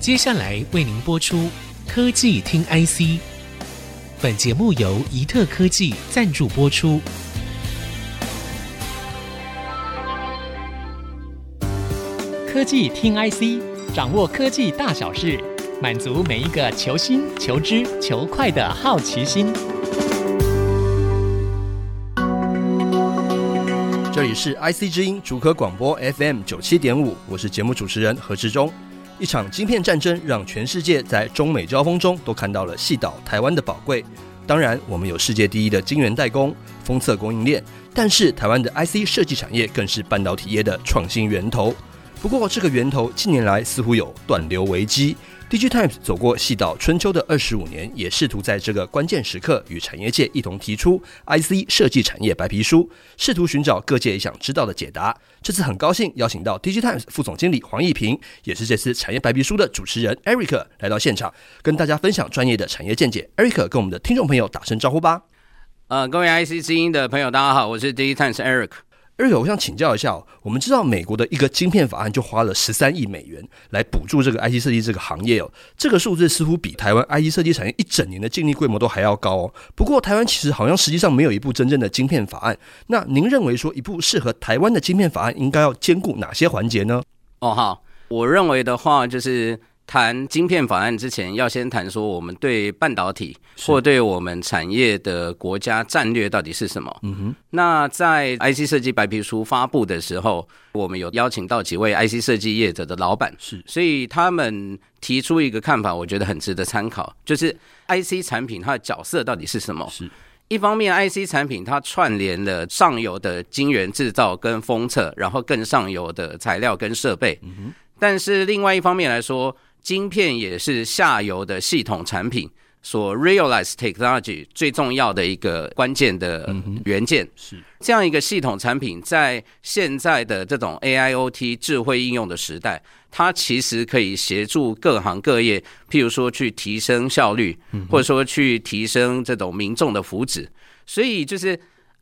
接下来为您播出《科技听 IC》，本节目由宜特科技赞助播出。科技听 IC，掌握科技大小事，满足每一个求新、求知、求快的好奇心。这里是 IC 之音竹科广播 FM 九七点五，我是节目主持人何志忠。一场晶片战争让全世界在中美交锋中都看到了细岛台湾的宝贵。当然，我们有世界第一的晶圆代工、封测供应链，但是台湾的 IC 设计产业更是半导体业的创新源头。不过，这个源头近年来似乎有断流危机。DigiTimes 走过细到春秋的二十五年，也试图在这个关键时刻与产业界一同提出 IC 设计产业白皮书，试图寻找各界想知道的解答。这次很高兴邀请到 DigiTimes 副总经理黄义平，也是这次产业白皮书的主持人 Eric 来到现场，跟大家分享专业的产业见解。Eric 跟我们的听众朋友打声招呼吧。呃，各位 IC 之音的朋友，大家好，我是 DigiTimes Eric。而且我想请教一下，我们知道美国的一个晶片法案就花了十三亿美元来补助这个 IC 设计这个行业哦，这个数字似乎比台湾 IC 设计产业一整年的净利规模都还要高哦。不过台湾其实好像实际上没有一部真正的晶片法案。那您认为说一部适合台湾的晶片法案应该要兼顾哪些环节呢？哦，好，我认为的话就是。谈晶片法案之前，要先谈说我们对半导体或对我们产业的国家战略到底是什么。嗯哼。那在 IC 设计白皮书发布的时候，我们有邀请到几位 IC 设计业者的老板，是，所以他们提出一个看法，我觉得很值得参考，就是 IC 产品它的角色到底是什么？是一方面，IC 产品它串联了上游的晶圆制造跟封测，然后更上游的材料跟设备。嗯哼。但是另外一方面来说，晶片也是下游的系统产品所 realize technology 最重要的一个关键的元件。是这样一个系统产品，在现在的这种 AIoT 智慧应用的时代，它其实可以协助各行各业，譬如说去提升效率，或者说去提升这种民众的福祉。所以，就是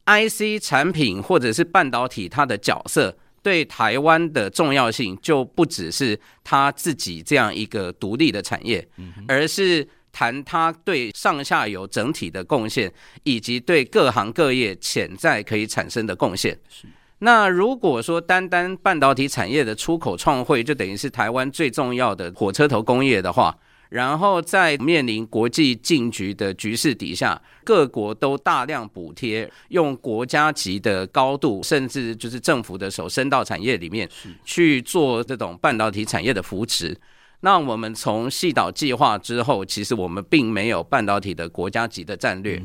IC 产品或者是半导体它的角色。对台湾的重要性就不只是他自己这样一个独立的产业，而是谈他对上下游整体的贡献，以及对各行各业潜在可以产生的贡献。那如果说单单半导体产业的出口创汇，就等于是台湾最重要的火车头工业的话。然后在面临国际竞局的局势底下，各国都大量补贴，用国家级的高度，甚至就是政府的手伸到产业里面去做这种半导体产业的扶持。那我们从细岛计划之后，其实我们并没有半导体的国家级的战略。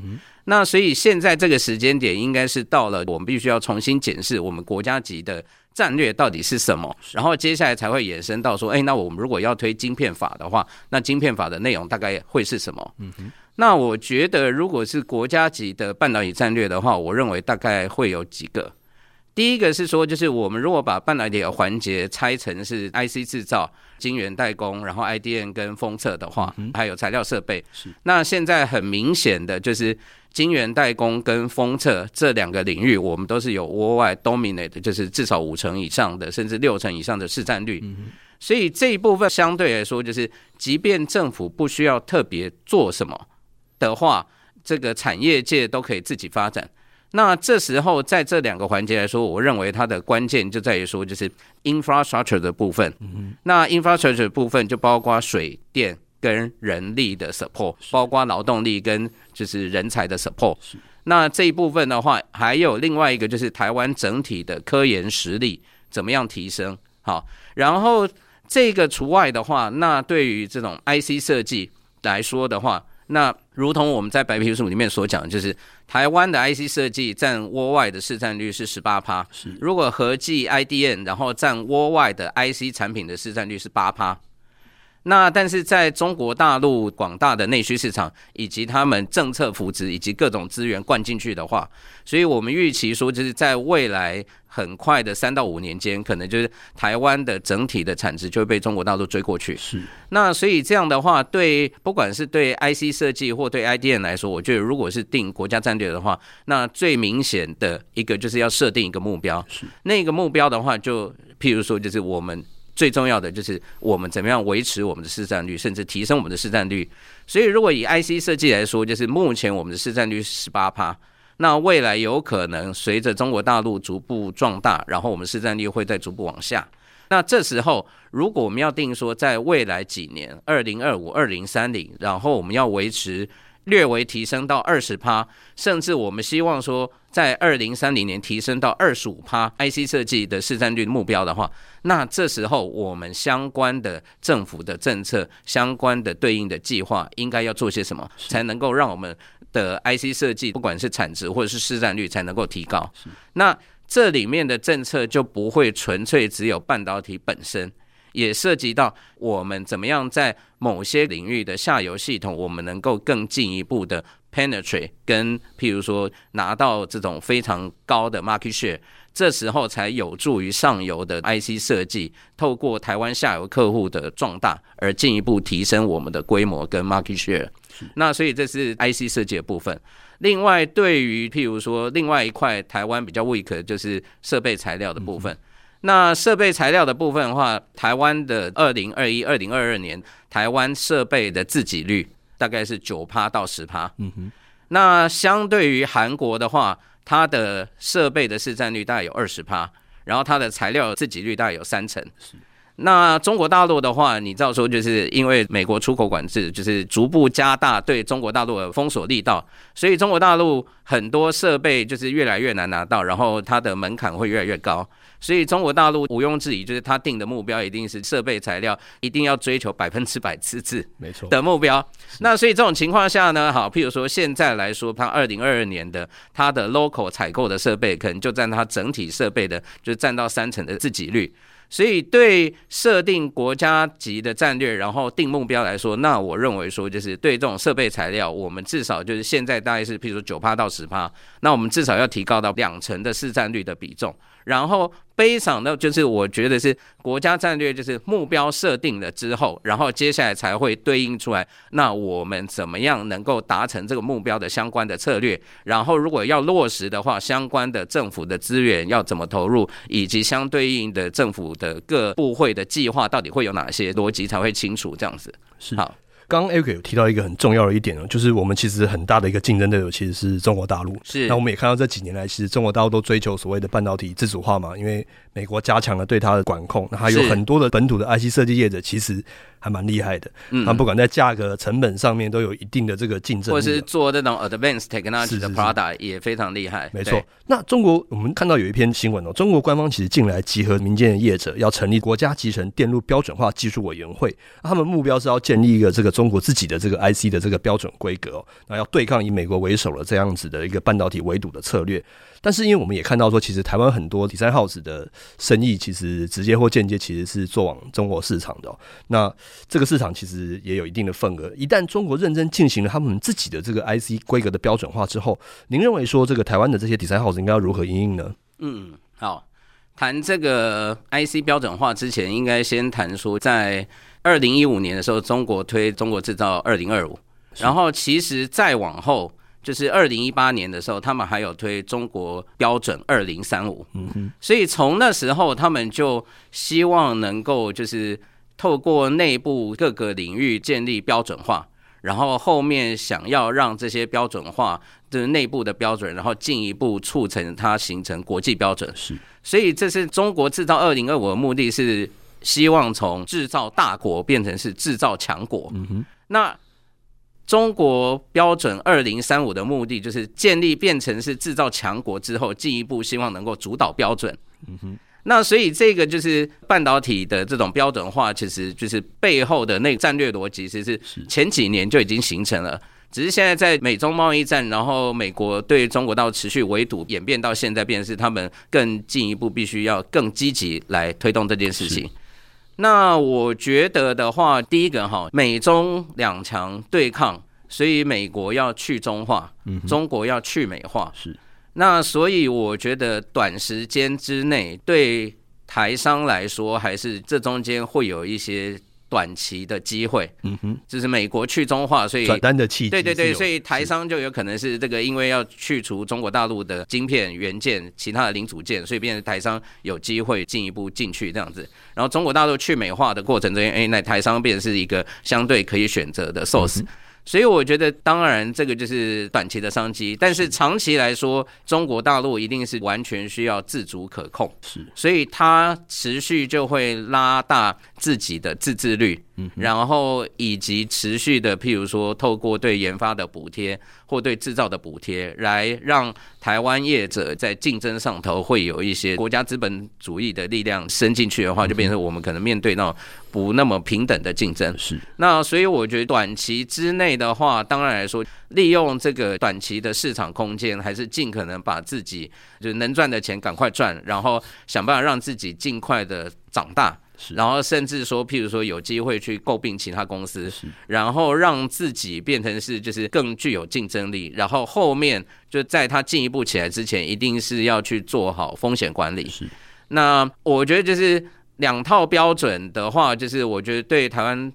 那所以现在这个时间点，应该是到了我们必须要重新检视我们国家级的。战略到底是什么？然后接下来才会延伸到说，哎，那我们如果要推晶片法的话，那晶片法的内容大概会是什么？嗯哼。那我觉得，如果是国家级的半导体战略的话，我认为大概会有几个。第一个是说，就是我们如果把半导体的环节拆成是 IC 制造、晶圆代工，然后 IDM 跟封测的话，还有材料设备。是。那现在很明显的就是。晶圆代工跟封测这两个领域，我们都是有 worldwide dominate，就是至少五成以上的，甚至六成以上的市占率。所以这一部分相对来说，就是即便政府不需要特别做什么的话，这个产业界都可以自己发展。那这时候在这两个环节来说，我认为它的关键就在于说，就是 infrastructure 的部分。那 infrastructure 的部分就包括水电。跟人力的 support，包括劳动力跟就是人才的 support。那这一部分的话，还有另外一个就是台湾整体的科研实力怎么样提升？好，然后这个除外的话，那对于这种 IC 设计来说的话，那如同我们在白皮书里面所讲，就是台湾的 IC 设计占 worldwide 的市占率是十八趴，如果合计 IDN，然后占 worldwide 的 IC 产品的市占率是八趴。那但是在中国大陆广大的内需市场，以及他们政策扶持以及各种资源灌进去的话，所以我们预期说，就是在未来很快的三到五年间，可能就是台湾的整体的产值就会被中国大陆追过去。是。那所以这样的话，对不管是对 IC 设计或对 IDM 来说，我觉得如果是定国家战略的话，那最明显的一个就是要设定一个目标。是。那个目标的话，就譬如说，就是我们。最重要的就是我们怎么样维持我们的市占率，甚至提升我们的市占率。所以，如果以 IC 设计来说，就是目前我们的市占率是十八趴，那未来有可能随着中国大陆逐步壮大，然后我们市占率会再逐步往下。那这时候，如果我们要定说，在未来几年，二零二五、二零三零，然后我们要维持。略微提升到二十趴，甚至我们希望说，在二零三零年提升到二十五趴，IC 设计的市占率目标的话，那这时候我们相关的政府的政策、相关的对应的计划，应该要做些什么，才能够让我们的 IC 设计，不管是产值或者是市占率，才能够提高？那这里面的政策就不会纯粹只有半导体本身。也涉及到我们怎么样在某些领域的下游系统，我们能够更进一步的 penetrate，跟譬如说拿到这种非常高的 market share，这时候才有助于上游的 IC 设计，透过台湾下游客户的壮大而进一步提升我们的规模跟 market share。那所以这是 IC 设计的部分。另外，对于譬如说另外一块台湾比较 weak 的就是设备材料的部分。那设备材料的部分的话，台湾的二零二一、二零二二年台湾设备的自给率大概是九趴到十趴。嗯哼。那相对于韩国的话，它的设备的市占率大概有二十趴，然后它的材料自给率大概有三成。是。那中国大陆的话，你知道说，就是因为美国出口管制，就是逐步加大对中国大陆的封锁力道，所以中国大陆很多设备就是越来越难拿到，然后它的门槛会越来越高。所以中国大陆毋庸置疑，就是他定的目标一定是设备材料一定要追求百分之百自制，没错的目标。那所以这种情况下呢，好，譬如说现在来说，它二零二二年的它的 local 采购的设备，可能就占它整体设备的，就占到三成的自给率。所以，对设定国家级的战略，然后定目标来说，那我认为说，就是对这种设备材料，我们至少就是现在大概是，譬如说九趴到十趴，那我们至少要提高到两成的市占率的比重，然后。悲伤的，就是我觉得是国家战略，就是目标设定了之后，然后接下来才会对应出来。那我们怎么样能够达成这个目标的相关的策略？然后如果要落实的话，相关的政府的资源要怎么投入，以及相对应的政府的各部会的计划到底会有哪些逻辑才会清楚？这样子是好。刚刚 Eric 有提到一个很重要的一点哦，就是我们其实很大的一个竞争对手其实是中国大陆。是，那我们也看到这几年来，其实中国大陆都追求所谓的半导体自主化嘛，因为美国加强了对它的管控，那还有很多的本土的 IC 设计业者其实。还蛮厉害的，嗯，他不管在价格、成本上面都有一定的这个竞争，或者是做这种 advanced technology 的 product 也非常厉害。没错，那中国我们看到有一篇新闻哦，中国官方其实近来集合民间的业者，要成立国家集成电路标准化技术委员会，他们目标是要建立一个这个中国自己的这个 IC 的这个标准规格哦，那要对抗以美国为首的这样子的一个半导体围堵的策略。但是，因为我们也看到说，其实台湾很多 Design House 的生意，其实直接或间接，其实是做往中国市场的喔。那这个市场其实也有一定的份额。一旦中国认真进行了他们自己的这个 IC 规格的标准化之后，您认为说这个台湾的这些 Design House 应该要如何应应呢？嗯，好，谈这个 IC 标准化之前，应该先谈说，在二零一五年的时候，中国推中国制造二零二五，然后其实再往后。就是二零一八年的时候，他们还有推中国标准二零三五，嗯哼，所以从那时候，他们就希望能够就是透过内部各个领域建立标准化，然后后面想要让这些标准化的内部的标准，然后进一步促成它形成国际标准。是，所以这是中国制造二零二五的目的是希望从制造大国变成是制造强国。嗯哼，那。中国标准二零三五的目的就是建立变成是制造强国之后，进一步希望能够主导标准。嗯哼，那所以这个就是半导体的这种标准化，其实就是背后的那个战略逻辑，其实是前几年就已经形成了，只是现在在美中贸易战，然后美国对中国到持续围堵，演变到现在，变成是他们更进一步必须要更积极来推动这件事情。那我觉得的话，第一个哈，美中两强对抗，所以美国要去中化，嗯，中国要去美化，是。那所以我觉得短时间之内对台商来说，还是这中间会有一些短期的机会，嗯哼，就是美国去中化，所以转单的契机，对对对，所以台商就有可能是这个，因为要去除中国大陆的晶片、元件、其他的零组件，所以变成台商有机会进一步进去这样子。然后中国大陆去美化的过程中，哎，那台商变成是一个相对可以选择的 source。嗯所以我觉得，当然这个就是短期的商机，但是长期来说，中国大陆一定是完全需要自主可控，是，所以它持续就会拉大自己的自制率，嗯，然后以及持续的，譬如说透过对研发的补贴或对制造的补贴，来让台湾业者在竞争上头会有一些国家资本主义的力量伸进去的话，就变成我们可能面对那种不那么平等的竞争，是。那所以我觉得短期之内的话，当然来说，利用这个短期的市场空间，还是尽可能把自己就能赚的钱赶快赚，然后想办法让自己尽快的长大。然后甚至说，譬如说有机会去诟病其他公司，然后让自己变成是就是更具有竞争力。然后后面就在他进一步起来之前，一定是要去做好风险管理。是，那我觉得就是两套标准的话，就是我觉得对台湾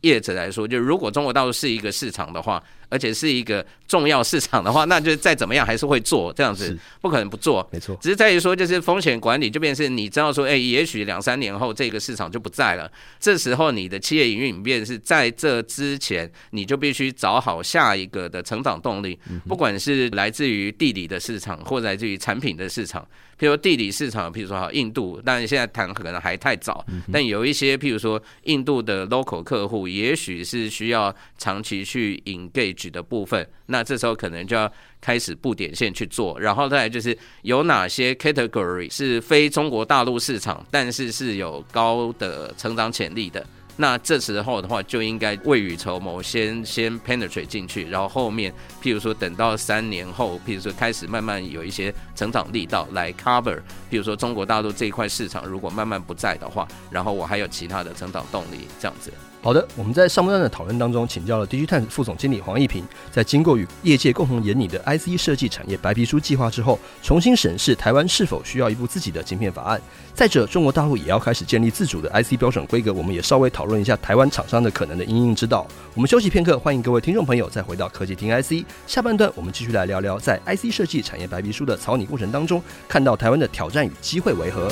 业者来说，就如果中国大陆是一个市场的话。而且是一个重要市场的话，那就再怎么样还是会做这样子，不可能不做。没错，只是在于说，就是风险管理就变成是你知道说，哎，也许两三年后这个市场就不在了。这时候你的企业营运变是在这之前，你就必须找好下一个的成长动力，不管是来自于地理的市场，或来自于产品的市场。譬如地理市场，譬如说哈印度，但是现在谈可能还太早。但有一些譬如说印度的 local 客户，也许是需要长期去 engage 举的部分，那这时候可能就要开始布点线去做，然后再来就是有哪些 category 是非中国大陆市场，但是是有高的成长潜力的。那这时候的话，就应该未雨绸缪，先先 penetrate 进去，然后后面，譬如说等到三年后，譬如说开始慢慢有一些成长力道来 cover，譬如说中国大陆这一块市场如果慢慢不在的话，然后我还有其他的成长动力，这样子。好的，我们在上半段的讨论当中，请教了 DG Times 副总经理黄义平，在经过与业界共同研拟的 IC 设计产业白皮书计划之后，重新审视台湾是否需要一部自己的晶片法案。再者，中国大陆也要开始建立自主的 IC 标准规格，我们也稍微讨论一下台湾厂商的可能的因应之道。我们休息片刻，欢迎各位听众朋友再回到科技听 IC。下半段我们继续来聊聊在 IC 设计产业白皮书的草拟过程当中，看到台湾的挑战与机会为何。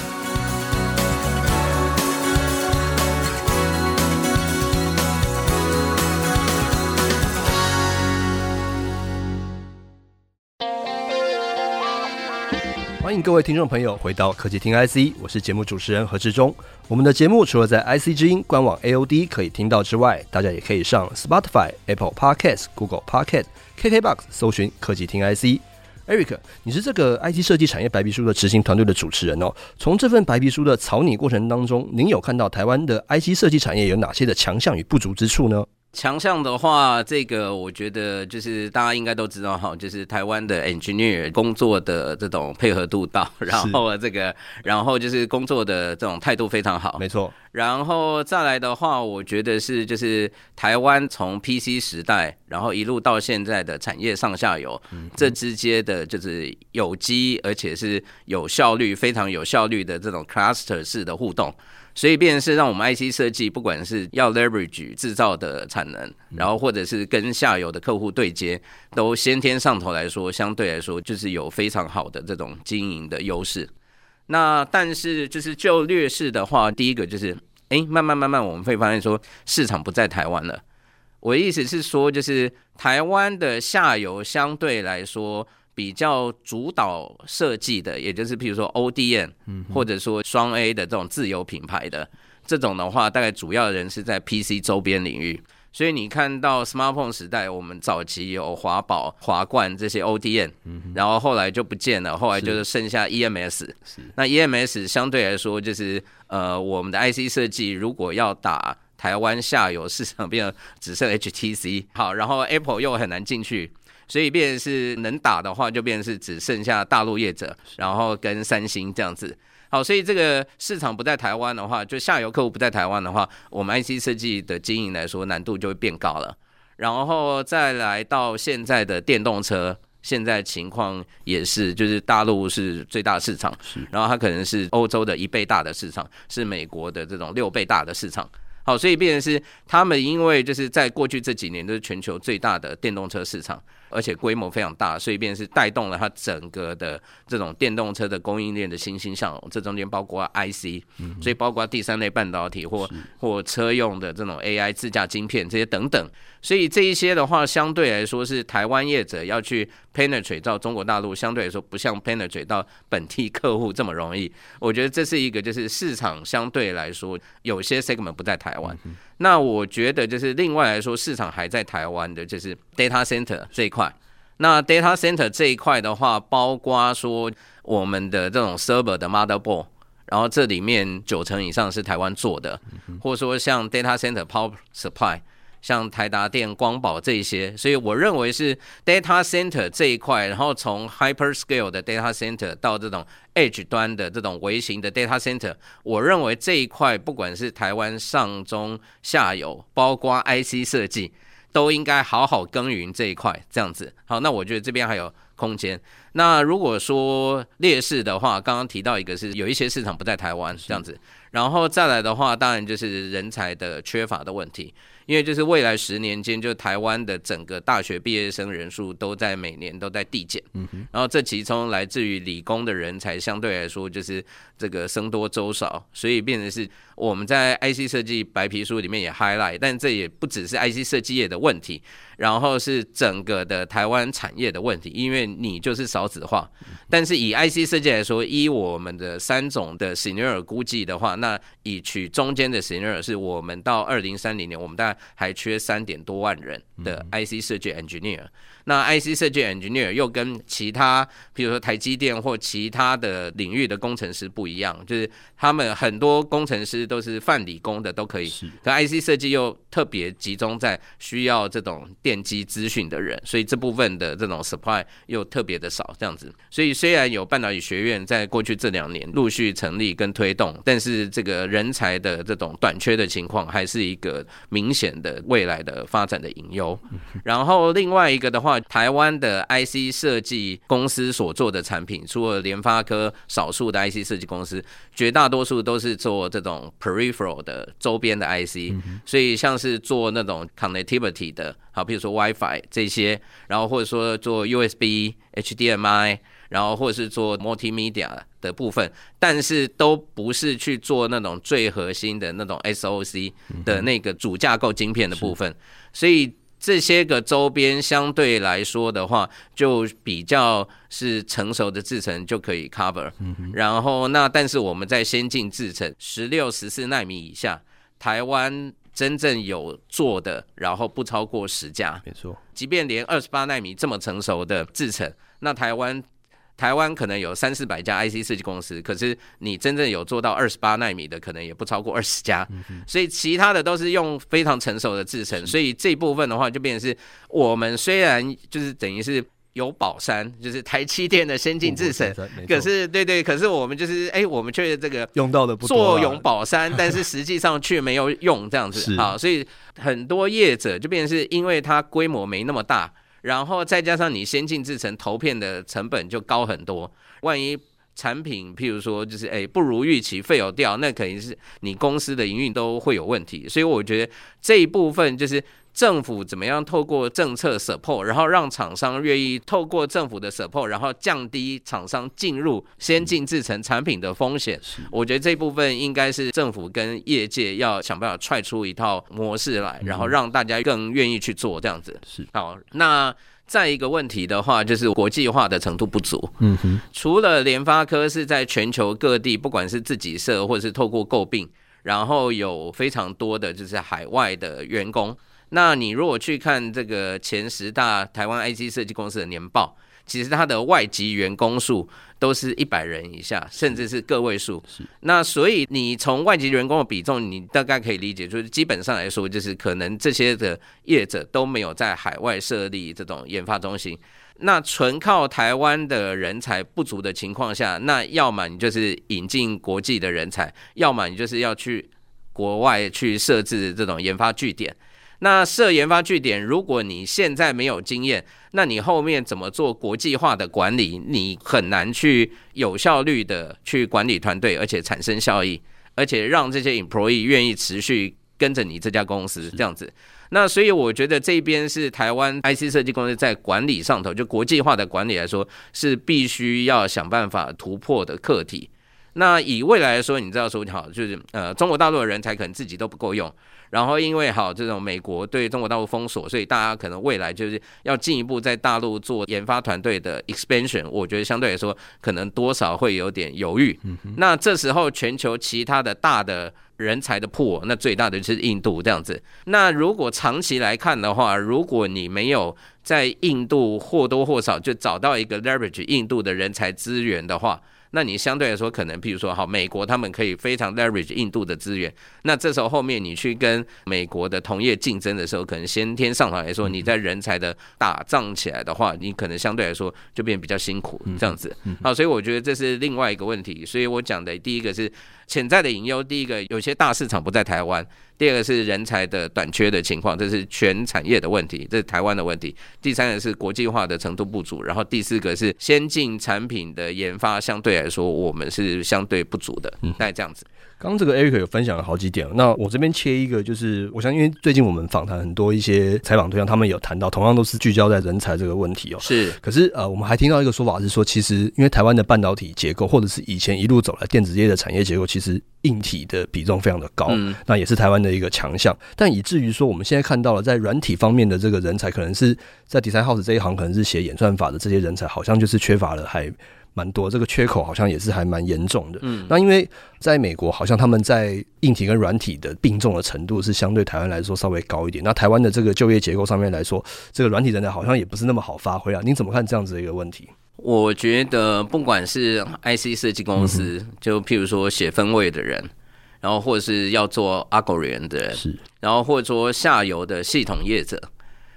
欢迎各位听众朋友回到科技听 IC，我是节目主持人何志忠。我们的节目除了在 IC 之音官网 AOD 可以听到之外，大家也可以上 Spotify、Apple Podcast、Google Podcast、KKBox 搜寻科技听 IC。Eric，你是这个 IC 设计产业白皮书的执行团队的主持人哦。从这份白皮书的草拟过程当中，您有看到台湾的 IC 设计产业有哪些的强项与不足之处呢？强项的话，这个我觉得就是大家应该都知道哈，就是台湾的 engineer 工作的这种配合度到，然后这个，然后就是工作的这种态度非常好，没错。然后再来的话，我觉得是就是台湾从 PC 时代，然后一路到现在的产业上下游，这之间的就是有机而且是有效率、非常有效率的这种 cluster 式的互动。所以，变成是让我们 IC 设计，不管是要 leverage 制造的产能，然后或者是跟下游的客户对接，都先天上头来说，相对来说就是有非常好的这种经营的优势。那但是就是就劣势的话，第一个就是，哎，慢慢慢慢我们会发现说，市场不在台湾了。我的意思是说，就是台湾的下游相对来说。比较主导设计的，也就是譬如说 ODM，或者说双 A 的这种自有品牌的这种的话，大概主要的人是在 PC 周边领域。所以你看到 Smartphone 时代，我们早期有华宝、华冠这些 ODM，然后后来就不见了，后来就是剩下 EMS。那 EMS 相对来说就是呃，我们的 IC 设计如果要打台湾下游市场，变成只剩 HTC。好，然后 Apple 又很难进去。所以，变成是能打的话，就变成是只剩下大陆业者，然后跟三星这样子。好，所以这个市场不在台湾的话，就下游客户不在台湾的话，我们 IC 设计的经营来说，难度就会变高了。然后再来到现在的电动车，现在情况也是，就是大陆是最大市场，然后它可能是欧洲的一倍大的市场，是美国的这种六倍大的市场。好，所以变成是他们因为就是在过去这几年都是全球最大的电动车市场。而且规模非常大，所以便是带动了它整个的这种电动车的供应链的欣欣向荣。这中间包括 IC，所以包括第三类半导体或或车用的这种 AI 自驾晶片这些等等。所以这一些的话，相对来说是台湾业者要去 penetrate 到中国大陆，相对来说不像 penetrate 到本地客户这么容易。我觉得这是一个就是市场相对来说有些 segment 不在台湾。那我觉得就是另外来说，市场还在台湾的，就是 data center 这一块。那 data center 这一块的话，包括说我们的这种 server 的 motherboard，然后这里面九成以上是台湾做的，或者说像 data center power supply。像台达电、光宝这一些，所以我认为是 data center 这一块，然后从 hyperscale 的 data center 到这种 edge 端的这种微型的 data center，我认为这一块不管是台湾上中下游，包括 IC 设计，都应该好好耕耘这一块，这样子。好，那我觉得这边还有空间。那如果说劣势的话，刚刚提到一个是有一些市场不在台湾这样子，然后再来的话，当然就是人才的缺乏的问题。因为就是未来十年间，就台湾的整个大学毕业生人数都在每年都在递减，嗯哼，然后这其中来自于理工的人才相对来说就是这个僧多粥少，所以变成是我们在 IC 设计白皮书里面也 highlight，但这也不只是 IC 设计业的问题，然后是整个的台湾产业的问题，因为你就是少子化，但是以 IC 设计来说，依我们的三种的 scenario 估计的话，那以取中间的 scenario 是我们到二零三零年，我们大概还缺三点多万人的 IC 设计 engineer。那 IC 设计 engineer 又跟其他，比如说台积电或其他的领域的工程师不一样，就是他们很多工程师都是泛理工的都可以，可 IC 设计又特别集中在需要这种电机资讯的人，所以这部分的这种 supply 又特别的少，这样子。所以虽然有半导体学院在过去这两年陆续成立跟推动，但是这个人才的这种短缺的情况还是一个明显的未来的发展的隐忧。然后另外一个的话。台湾的 IC 设计公司所做的产品，除了联发科少数的 IC 设计公司，绝大多数都是做这种 peripheral 的周边的 IC，所以像是做那种 connectivity 的，好，比如说 WiFi 这些，然后或者说做 USB、HDMI，然后或者是做 multimedia 的部分，但是都不是去做那种最核心的那种 SOC 的那个主架构晶片的部分，所以。这些个周边相对来说的话，就比较是成熟的制程就可以 cover。然后那但是我们在先进制程十六、十四纳米以下，台湾真正有做的，然后不超过十家。没错，即便连二十八纳米这么成熟的制程，那台湾。台湾可能有三四百家 IC 设计公司，可是你真正有做到二十八纳米的，可能也不超过二十家，所以其他的都是用非常成熟的制程，所以这部分的话就变成是我们虽然就是等于是有宝山，就是台积电的先进制程，可是对对，可是我们就是哎，我们却这个用到的不坐拥宝山，但是实际上却没有用这样子，好，所以很多业者就变成是因为它规模没那么大。然后再加上你先进制成投片的成本就高很多，万一产品譬如说就是诶不如预期废掉，那肯定是你公司的营运都会有问题。所以我觉得这一部分就是。政府怎么样透过政策 support，然后让厂商愿意透过政府的 support，然后降低厂商进入先进制成产品的风险。我觉得这部分应该是政府跟业界要想办法踹出一套模式来，然后让大家更愿意去做这样子。是好，那再一个问题的话，就是国际化的程度不足。嗯哼，除了联发科是在全球各地，不管是自己设或者是透过诟病，然后有非常多的就是海外的员工。那你如果去看这个前十大台湾 IC 设计公司的年报，其实它的外籍员工数都是一百人以下，甚至是个位数。是。那所以你从外籍员工的比重，你大概可以理解，就是基本上来说，就是可能这些的业者都没有在海外设立这种研发中心。那纯靠台湾的人才不足的情况下，那要么你就是引进国际的人才，要么你就是要去国外去设置这种研发据点。那设研发据点，如果你现在没有经验，那你后面怎么做国际化的管理？你很难去有效率的去管理团队，而且产生效益，而且让这些 employee 愿意持续跟着你这家公司这样子。那所以我觉得这边是台湾 IC 设计公司在管理上头，就国际化的管理来说，是必须要想办法突破的课题。那以未来来说，你知道说好，就是呃，中国大陆的人才可能自己都不够用。然后因为好这种美国对中国大陆封锁，所以大家可能未来就是要进一步在大陆做研发团队的 expansion。我觉得相对来说，可能多少会有点犹豫。那这时候全球其他的大的人才的破那最大的就是印度这样子。那如果长期来看的话，如果你没有在印度或多或少就找到一个 leverage 印度的人才资源的话，那你相对来说，可能譬如说，好，美国他们可以非常 leverage 印度的资源。那这时候后面你去跟美国的同业竞争的时候，可能先天上头来说，你在人才的打仗起来的话，你可能相对来说就变比较辛苦这样子。好，所以我觉得这是另外一个问题。所以我讲的第一个是潜在的隐忧，第一个有些大市场不在台湾。第二个是人才的短缺的情况，这是全产业的问题，这是台湾的问题。第三个是国际化的程度不足，然后第四个是先进产品的研发相对来说我们是相对不足的，大概这样子。刚刚这个 Eric 有分享了好几点，那我这边切一个，就是我想因为最近我们访谈很多一些采访对象，他们有谈到同样都是聚焦在人才这个问题哦。是，可是呃，我们还听到一个说法是说，其实因为台湾的半导体结构，或者是以前一路走来电子业的产业结构，其实硬体的比重非常的高，嗯、那也是台湾的一个强项。但以至于说，我们现在看到了在软体方面的这个人才，可能是在 Design House 这一行，可能是写演算法的这些人才，好像就是缺乏了还。蛮多，这个缺口好像也是还蛮严重的。嗯，那因为在美国，好像他们在硬体跟软体的并重的程度是相对台湾来说稍微高一点。那台湾的这个就业结构上面来说，这个软体人才好像也不是那么好发挥啊。您怎么看这样子的一个问题？我觉得不管是 IC 设计公司，嗯、就譬如说写分位的人，然后或者是要做 algorithm 的人，是，然后或者说下游的系统业者，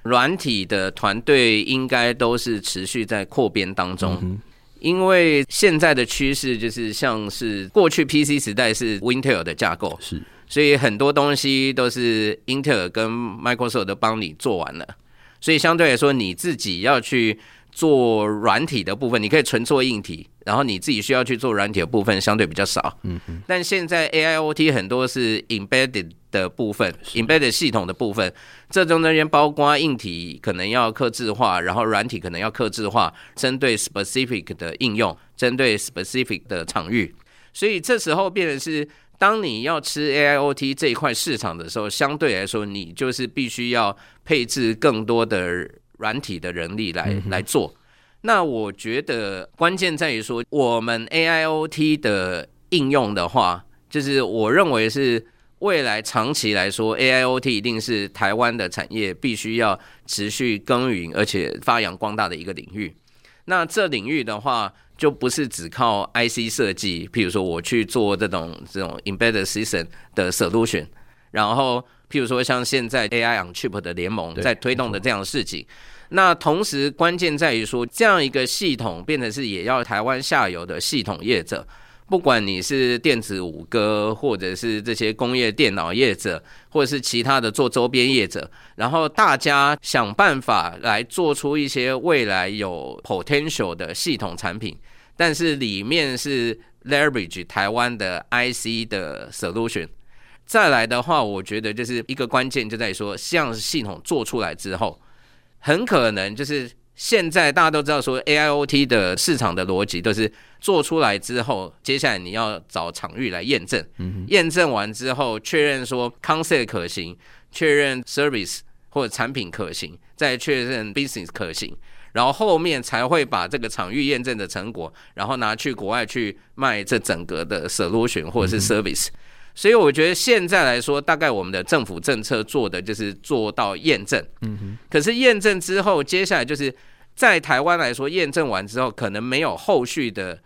软体的团队应该都是持续在扩编当中。嗯因为现在的趋势就是像是过去 PC 时代是 Intel 的架构，是，所以很多东西都是 Intel 跟 Microsoft 都帮你做完了，所以相对来说你自己要去做软体的部分，你可以纯做硬体。然后你自己需要去做软体的部分相对比较少，嗯嗯，但现在 AIoT 很多是 embedded 的部分，embedded 系统的部分，这中间包括硬体可能要克制化，然后软体可能要克制化，针对 specific 的应用，针对 specific 的场域，所以这时候变成是，当你要吃 AIoT 这一块市场的时候，相对来说你就是必须要配置更多的软体的人力来来做。那我觉得关键在于说，我们 AIoT 的应用的话，就是我认为是未来长期来说，AIoT 一定是台湾的产业必须要持续耕耘而且发扬光大的一个领域。那这领域的话，就不是只靠 IC 设计，譬如说我去做这种这种 embedded system 的 solution，然后譬如说像现在 AI on chip 的联盟在推动的这样的事情。那同时，关键在于说，这样一个系统变成是也要台湾下游的系统业者，不管你是电子五哥，或者是这些工业电脑业者，或者是其他的做周边业者，然后大家想办法来做出一些未来有 potential 的系统产品，但是里面是 leverage 台湾的 IC 的 solution。再来的话，我觉得就是一个关键就在于说，像系统做出来之后。很可能就是现在大家都知道说 AIoT 的市场的逻辑都是做出来之后，接下来你要找场域来验证，验证完之后确认说 concept 可行，确认 service 或者产品可行，再确认 business 可行，然后后面才会把这个场域验证的成果，然后拿去国外去卖这整个的 solution 或者是 service。所以我觉得现在来说，大概我们的政府政策做的就是做到验证。嗯哼。可是验证之后，接下来就是在台湾来说，验证完之后，可能没有后续的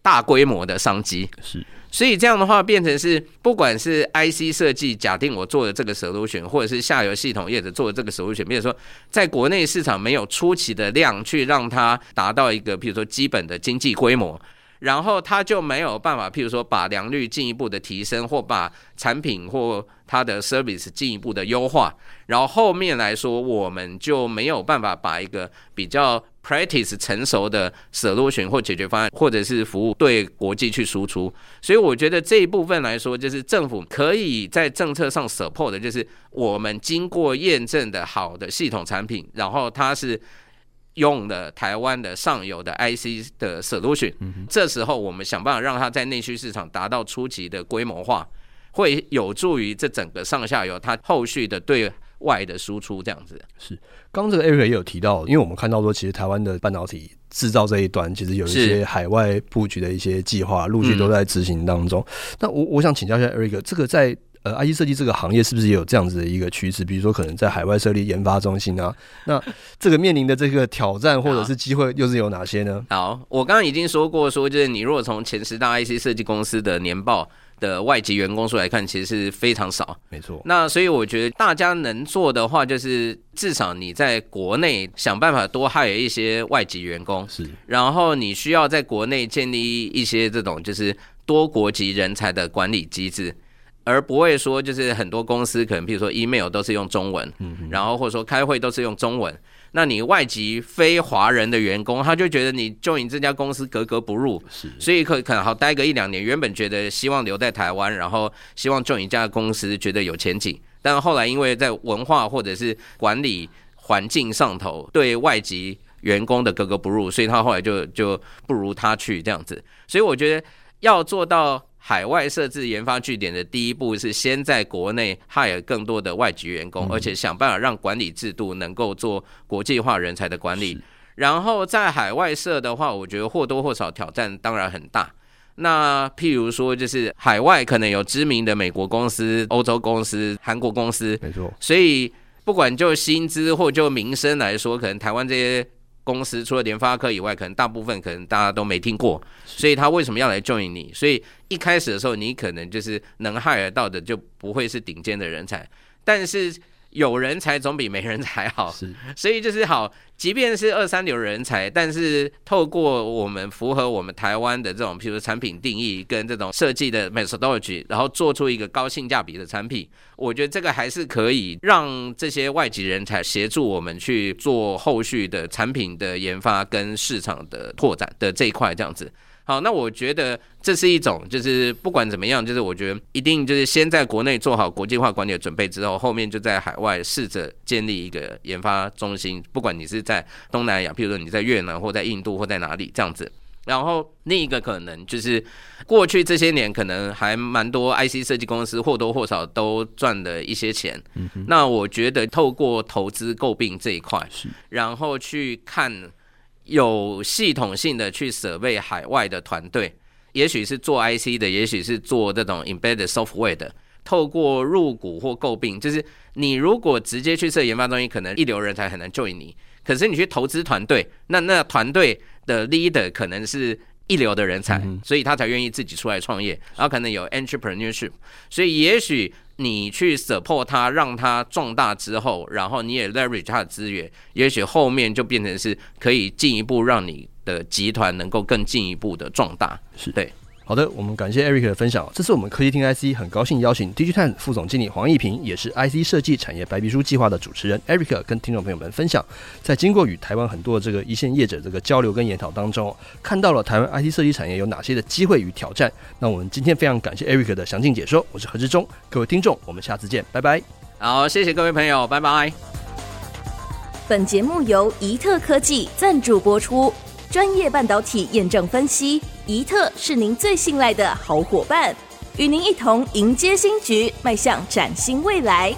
大规模的商机。是。所以这样的话，变成是不管是 IC 设计，假定我做的这个 solution，或者是下游系统业者做的这个 solution，比如说在国内市场没有初期的量去让它达到一个，比如说基本的经济规模。然后他就没有办法，譬如说把良率进一步的提升，或把产品或它的 service 进一步的优化。然后后面来说，我们就没有办法把一个比较 practice 成熟的 solution 或解决方案，或者是服务对国际去输出。所以我觉得这一部分来说，就是政府可以在政策上 support 的，就是我们经过验证的好的系统产品，然后它是用的台湾的上游的 IC 的 solution。这时候我们想办法让它在内需市场达到初级的规模化，会有助于这整个上下游它后续的对外的输出这样子。是。刚这个 Eric 也有提到，因为我们看到说，其实台湾的半导体制造这一端，其实有一些海外布局的一些计划，陆续都在执行当中。那、嗯、我我想请教一下 Eric，这个在呃 IC 设计这个行业是不是也有这样子的一个趋势？比如说，可能在海外设立研发中心啊，那这个面临的这个挑战或者是机会又是有哪些呢？好，我刚刚已经说过，说就是你如果从前十大 IC 设计公司的年报。的外籍员工数来看，其实是非常少。没错。那所以我觉得大家能做的话，就是至少你在国内想办法多 hire 一些外籍员工。是。然后你需要在国内建立一些这种就是多国籍人才的管理机制，而不会说就是很多公司可能譬如说 email 都是用中文，嗯，然后或者说开会都是用中文。那你外籍非华人的员工，他就觉得你 join 这家公司格格不入，是，所以可可能好待个一两年，原本觉得希望留在台湾，然后希望 join 一家公司，觉得有前景，但后来因为在文化或者是管理环境上头对外籍员工的格格不入，所以他后来就就不如他去这样子，所以我觉得要做到。海外设置研发据点的第一步是先在国内 hire 更多的外籍员工，而且想办法让管理制度能够做国际化人才的管理。然后在海外设的话，我觉得或多或少挑战当然很大。那譬如说，就是海外可能有知名的美国公司、欧洲公司、韩国公司，没错。所以不管就薪资或就名声来说，可能台湾这些。公司除了联发科以外，可能大部分可能大家都没听过，所以他为什么要来 join 你？所以一开始的时候，你可能就是能 hire 到的就不会是顶尖的人才，但是。有人才总比没人才好，是，所以就是好，即便是二三流人才，但是透过我们符合我们台湾的这种，譬如产品定义跟这种设计的 methodology，然后做出一个高性价比的产品，我觉得这个还是可以让这些外籍人才协助我们去做后续的产品的研发跟市场的拓展的这一块，这样子。好，那我觉得这是一种，就是不管怎么样，就是我觉得一定就是先在国内做好国际化管理的准备之后，后面就在海外试着建立一个研发中心。不管你是在东南亚，譬如说你在越南或在印度或在哪里这样子。然后另一个可能就是过去这些年可能还蛮多 IC 设计公司或多或少都赚了一些钱。那我觉得透过投资诟病这一块，然后去看。有系统性的去 survey 海外的团队，也许是做 IC 的，也许是做这种 embedded software 的。透过入股或诟病，就是你如果直接去设研发中心，可能一流人才很难 join 你。可是你去投资团队，那那团队的 leader 可能是一流的人才，所以他才愿意自己出来创业，然后可能有 entrepreneurship，所以也许。你去 support 他，让它壮大之后，然后你也 leverage 它的资源，也许后面就变成是可以进一步让你的集团能够更进一步的壮大，是对。好的，我们感谢 Eric 的分享。这次我们科技听 IC 很高兴邀请 DigiTimes 副总经理黄义平，也是 IC 设计产业白皮书计划的主持人 Eric，跟听众朋友们分享，在经过与台湾很多的这个一线业者这个交流跟研讨当中，看到了台湾 IC 设计产业有哪些的机会与挑战。那我们今天非常感谢 Eric 的详尽解说。我是何志忠，各位听众，我们下次见，拜拜。好，谢谢各位朋友，拜拜。本节目由宜特科技赞助播出。专业半导体验证分析，宜特是您最信赖的好伙伴，与您一同迎接新局，迈向崭新未来。